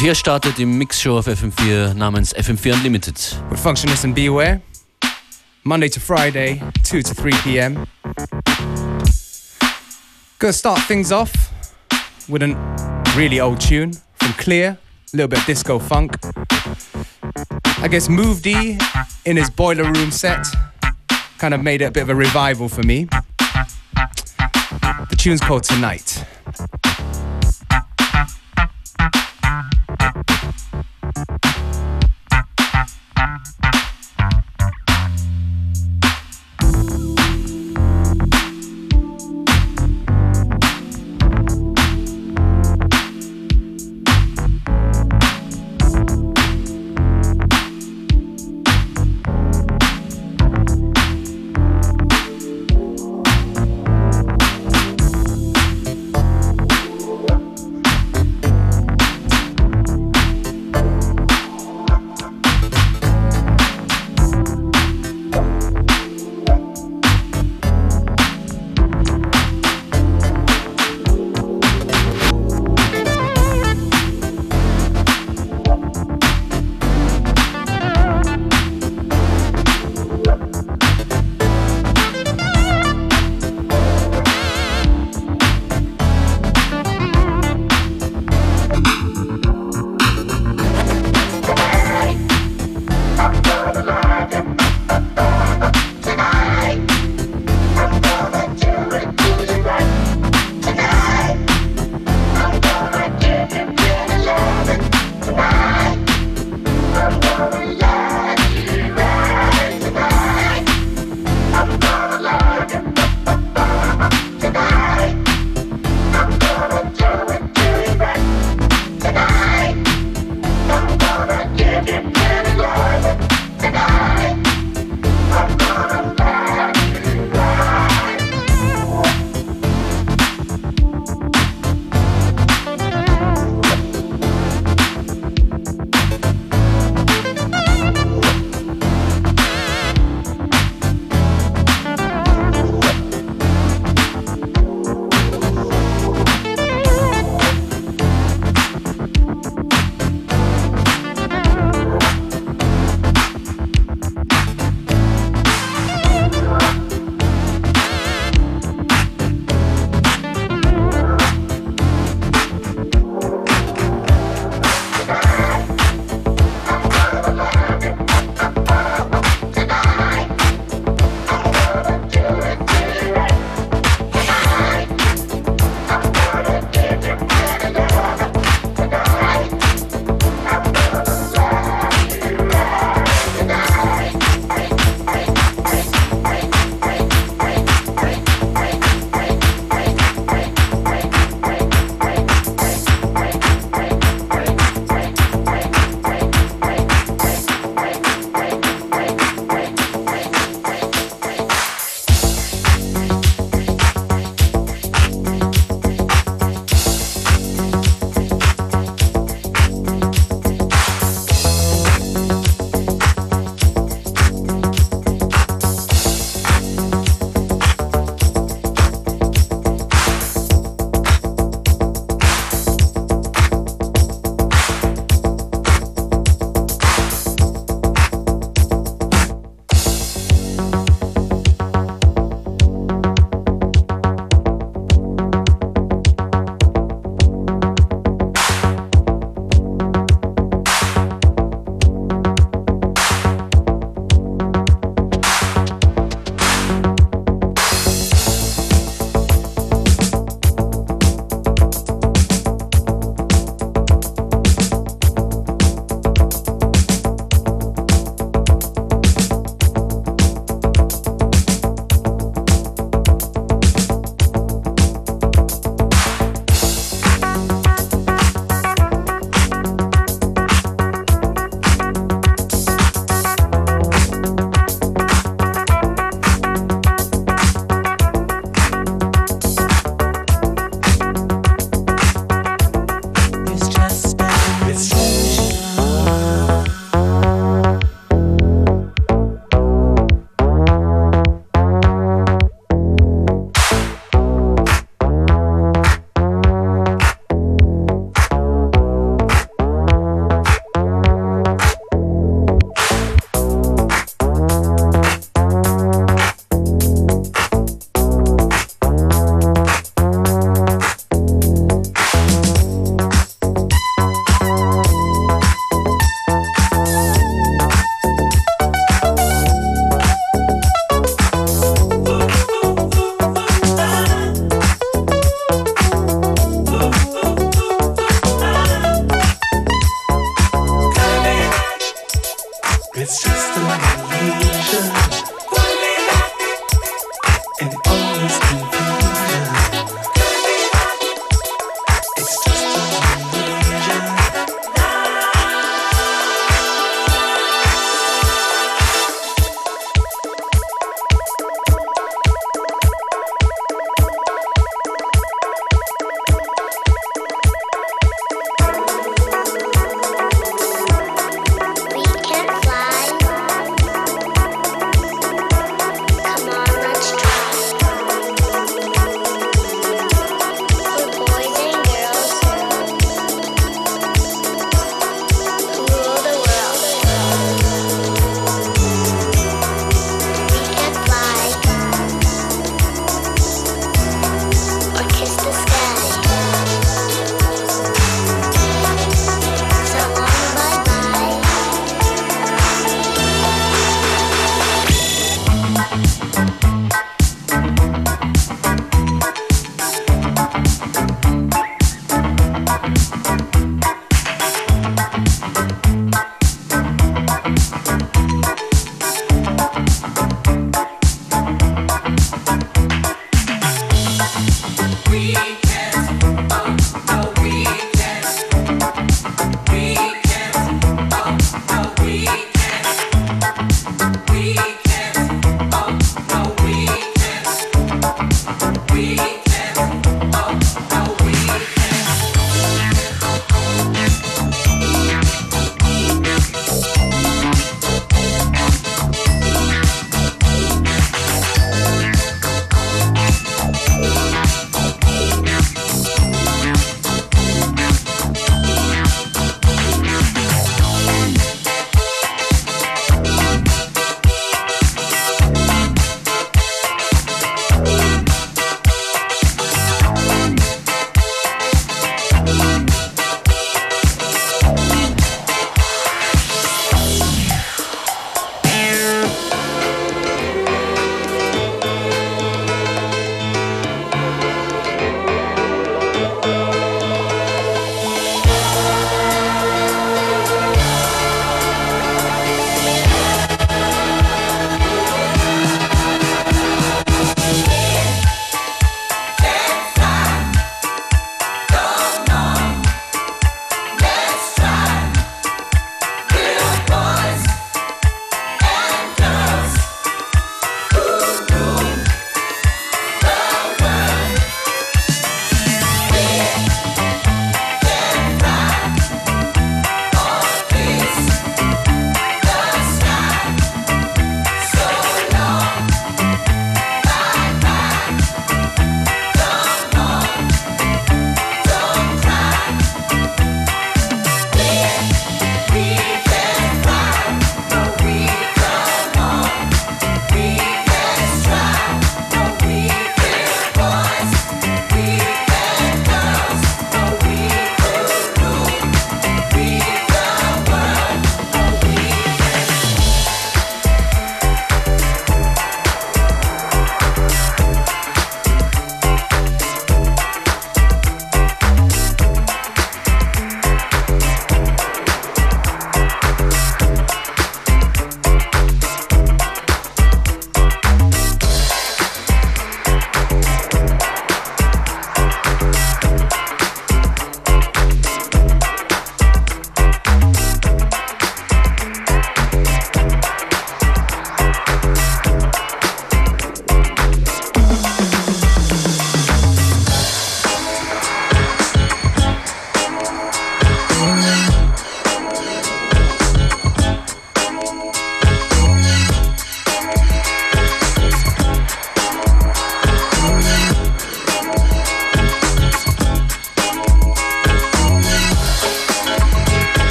Und hier startet die Mixshow auf FM4 namens FM4 Unlimited. With Functionist and Beware. Monday to Friday, 2 to 3 p.m. Gonna start things off with a really old tune from Clear, a little bit of disco funk. I guess Move D in his Boiler Room set kind of made it a bit of a revival for me. The tune's called Tonight.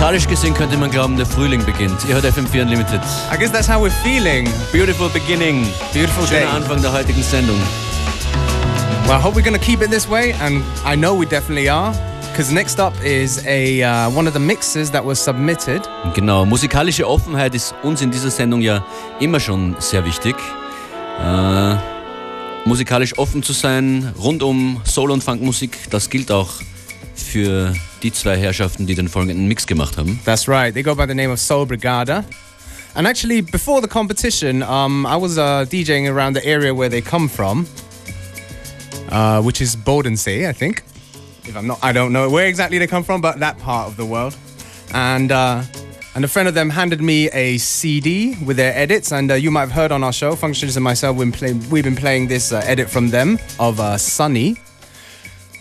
Musikalisch gesehen könnte man glauben, der Frühling beginnt. Ihr hört FM4 Unlimited. I guess that's how we're feeling. Beautiful beginning. Beautiful day. Schöner Anfang der heutigen Sendung. Well, I hope we're going to keep it this way, and I know we definitely are. Because next up is a uh, one of the mixes that was submitted. Genau, musikalische Offenheit ist uns in dieser Sendung ja immer schon sehr wichtig. Äh, musikalisch offen zu sein, rund um Soul- und Funkmusik, das gilt auch für die zwei Herrschaften, die den folgenden Mix gemacht haben. That's right. They go by the name of Soul Brigada. And actually, before the competition, um, I was uh, DJing around the area where they come from, uh, which is Bodensee, I think. If I'm not, I don't know where exactly they come from, but that part of the world. And uh, and a friend of them handed me a CD with their edits, and uh, you might have heard on our show, Functionist and myself, we've been, play- we've been playing this uh, edit from them of uh, Sunny.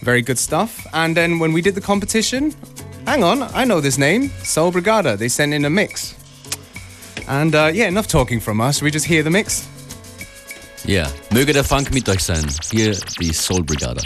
Very good stuff. And then when we did the competition, hang on, I know this name, Soul Brigada. They sent in a mix. And uh, yeah, enough talking from us. We just hear the mix. Yeah, möge der Funk mit euch sein. Hier die Soul Brigada.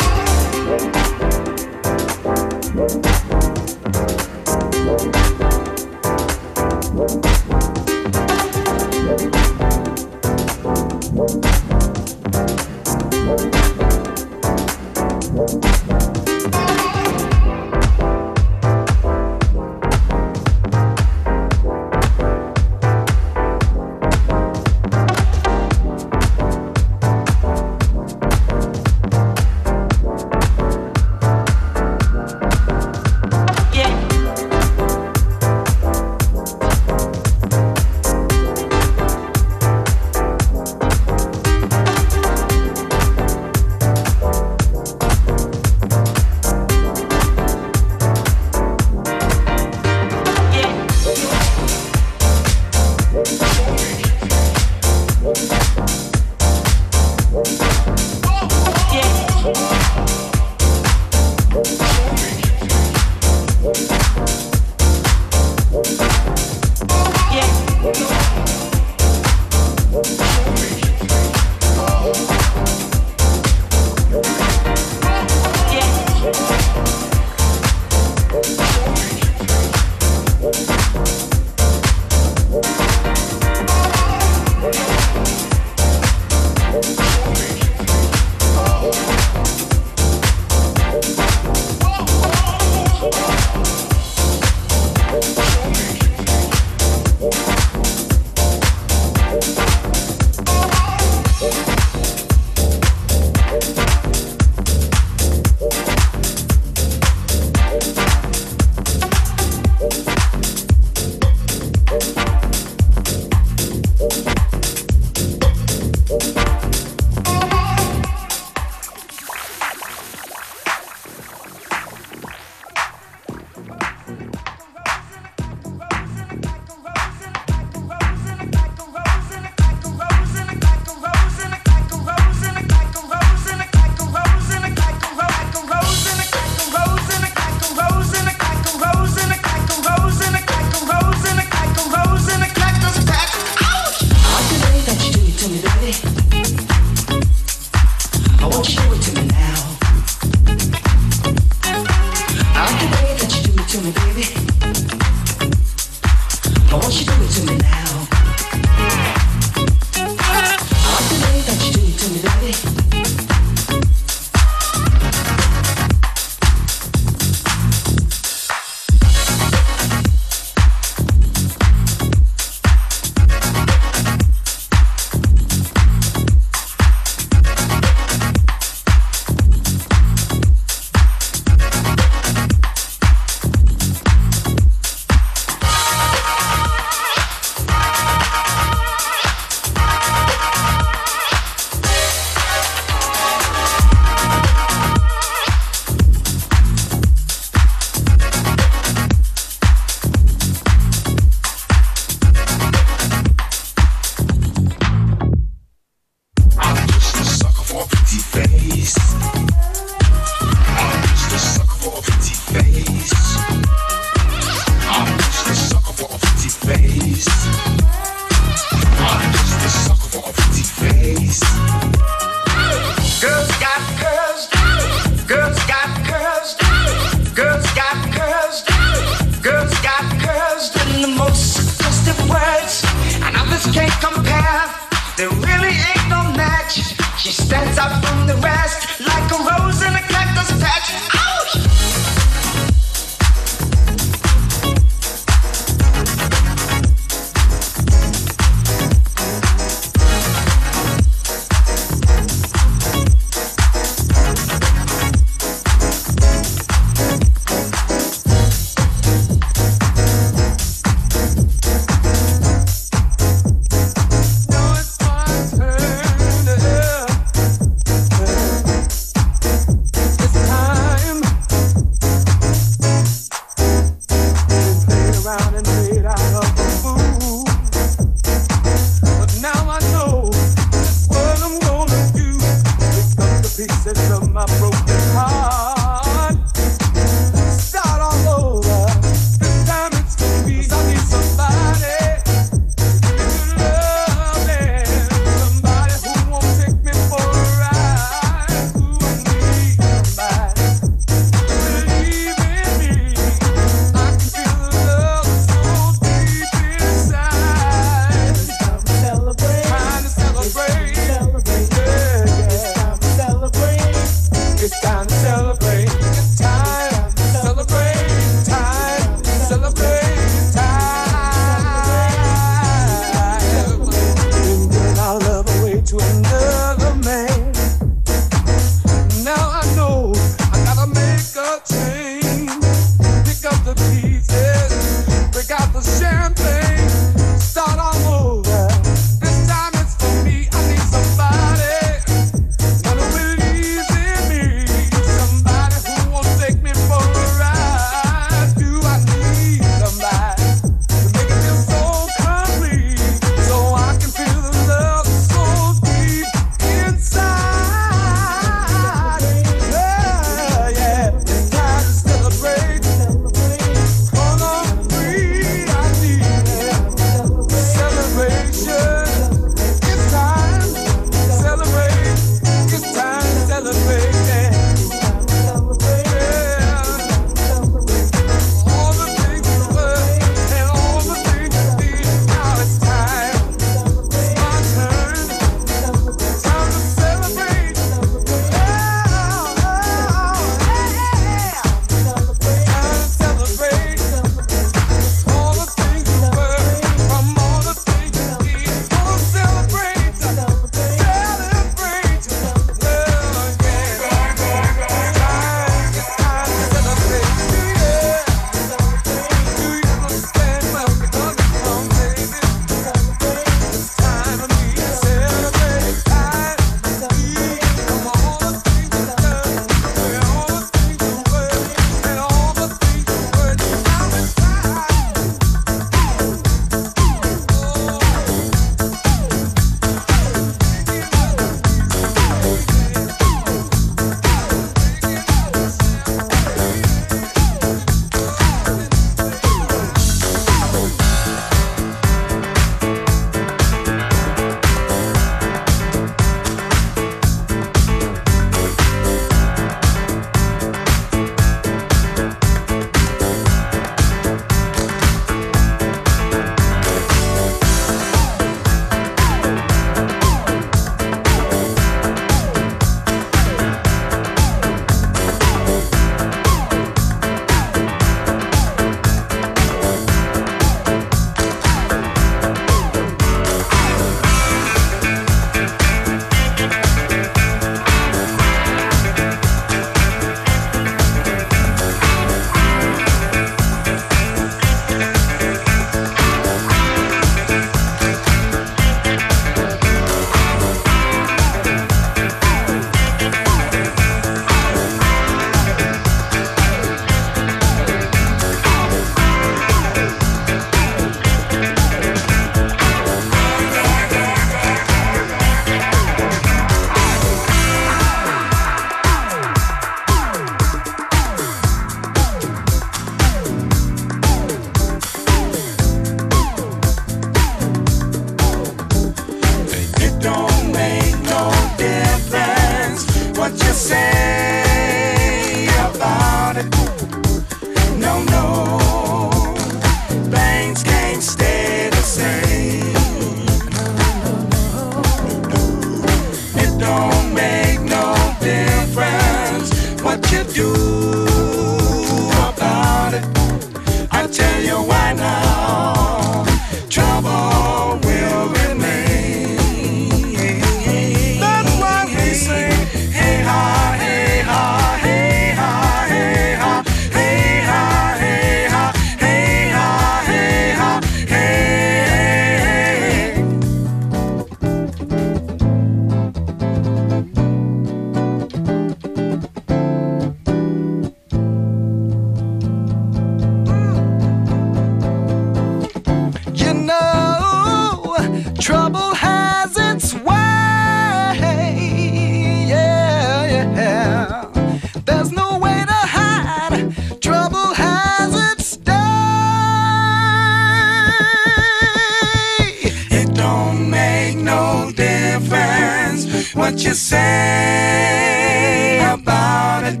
what you say about it.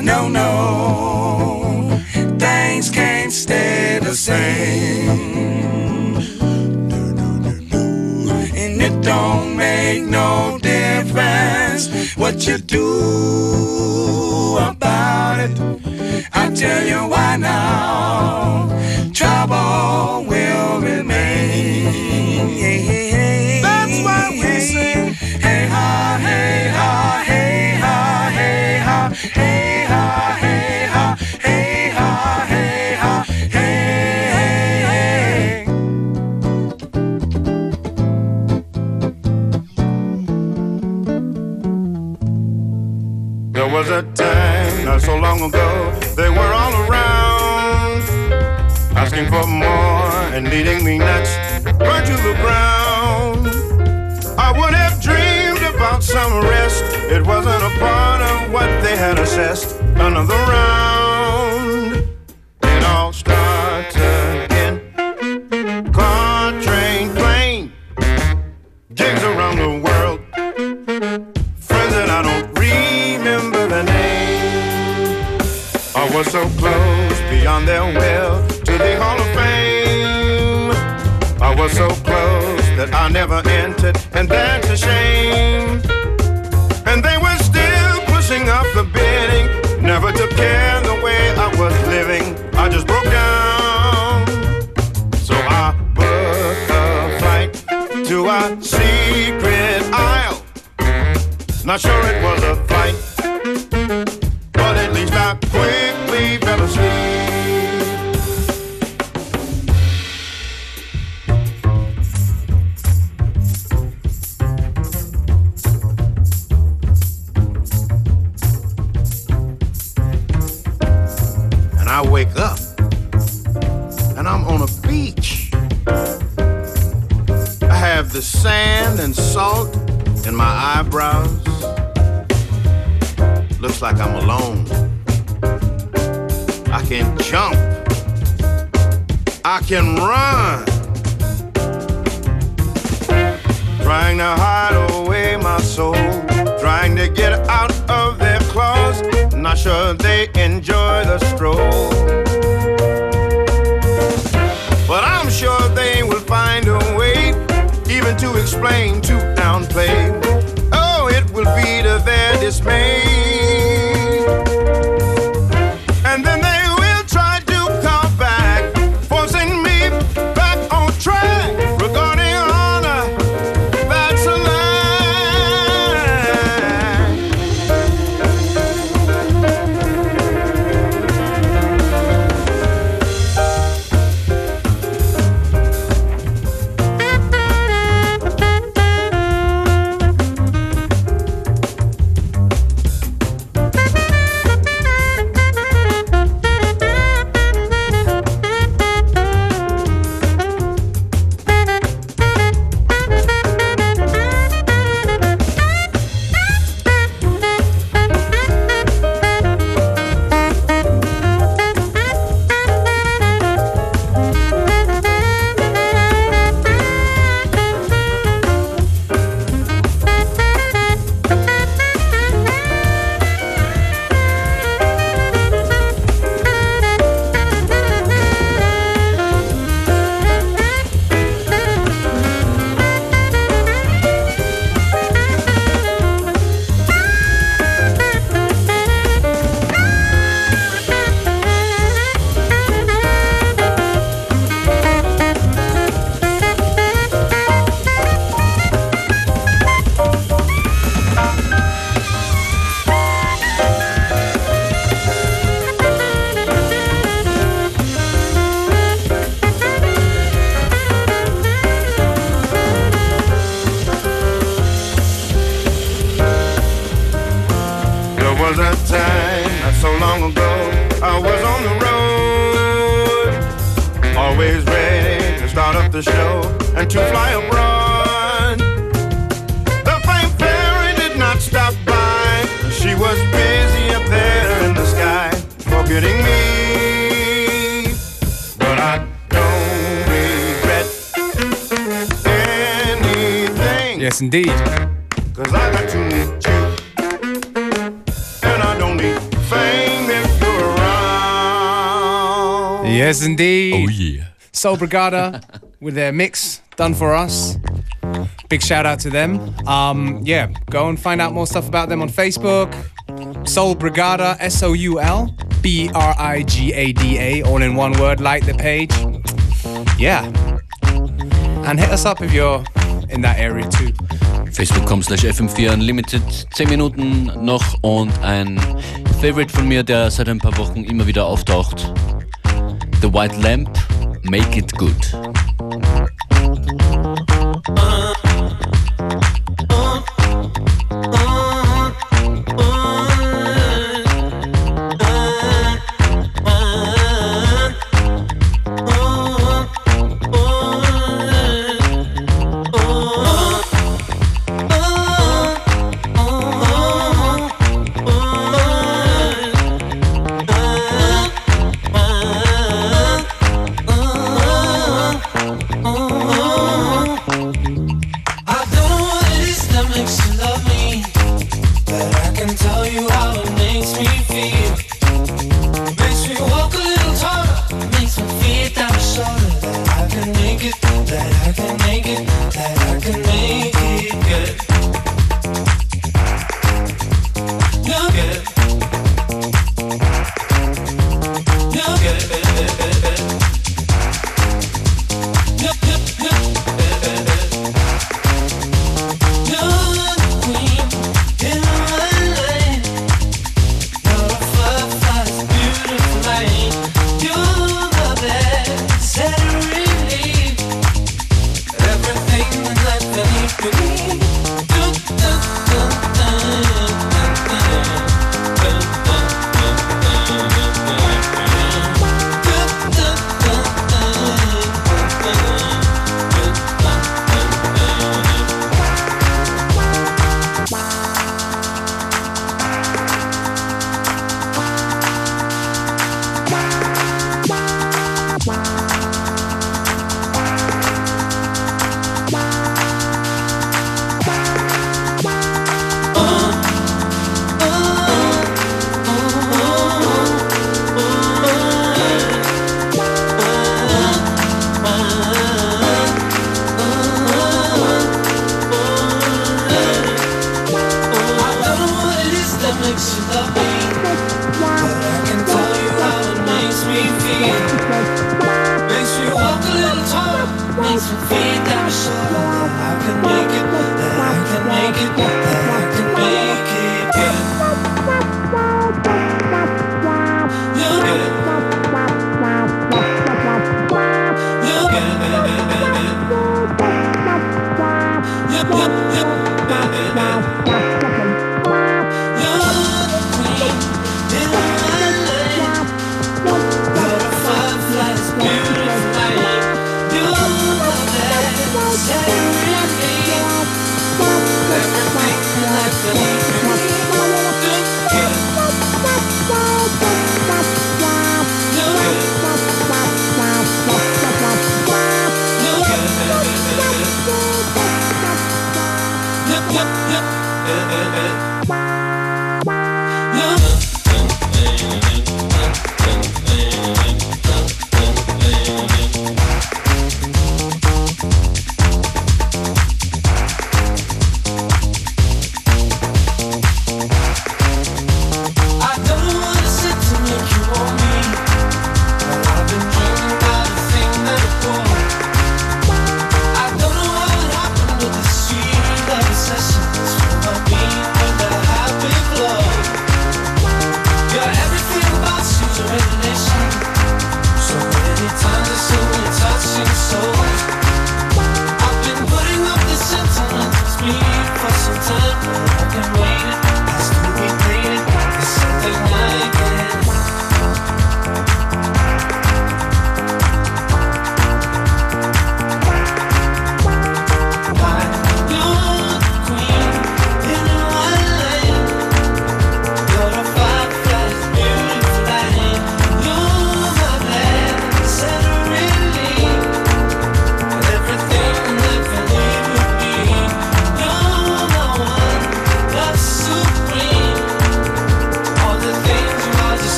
No, no, things can't stay the same. No, no, no, no. And it don't make no difference what you do about it. I tell you why. leading me nuts. Burn to the ground. I would have dreamed about some rest. It wasn't a part of what they had assessed. Another round. just broke down. So I booked a flight to a secret isle. Not sure it was a Yes, indeed. Oh, yeah. Soul Brigada with their mix done for us. Big shout out to them. Um, yeah, go and find out more stuff about them on Facebook. Soul Brigada, S O U L B R I G A D A, all in one word. Like the page. Yeah. And hit us up if you're in that area too. Facebook.com slash FM4 Unlimited. 10 Minuten noch und ein Favorite von mir, der seit ein paar Wochen immer wieder auftaucht. The White Lamp, Make It Good.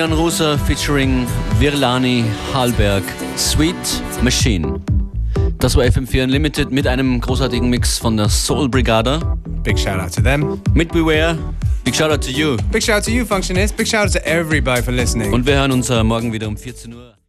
Julian Ruser featuring Virlani Halberg, Sweet Machine. Das war FM4 Unlimited mit einem großartigen Mix von der Soul Brigada. Big shout out to them. Mit Beware. Big shout out to you. Big shout out to you, Functionist. Big shout out to everybody for listening. Und wir hören uns äh, morgen wieder um 14 Uhr.